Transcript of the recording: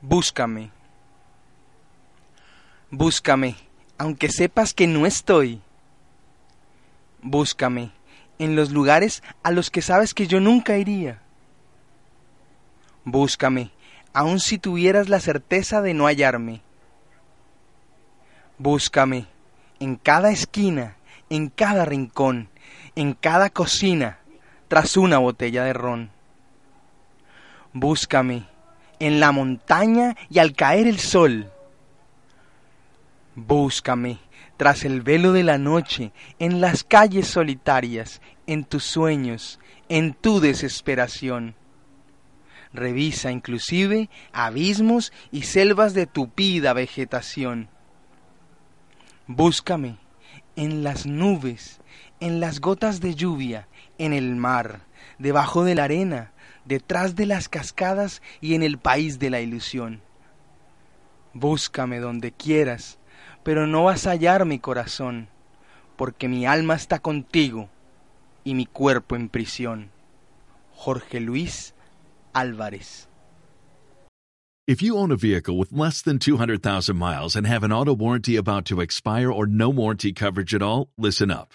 Búscame. Búscame, aunque sepas que no estoy. Búscame en los lugares a los que sabes que yo nunca iría. Búscame, aun si tuvieras la certeza de no hallarme. Búscame en cada esquina, en cada rincón, en cada cocina, tras una botella de ron. Búscame en la montaña y al caer el sol. Búscame tras el velo de la noche, en las calles solitarias, en tus sueños, en tu desesperación. Revisa inclusive abismos y selvas de tupida vegetación. Búscame en las nubes, en las gotas de lluvia, en el mar, debajo de la arena, detrás de las cascadas y en el país de la ilusión. Búscame donde quieras, pero no vas a hallar mi corazón, porque mi alma está contigo y mi cuerpo en prisión. Jorge Luis Álvarez. If you own a vehicle with less than 200,000 miles and have an auto warranty about to expire or no warranty coverage at all, listen up.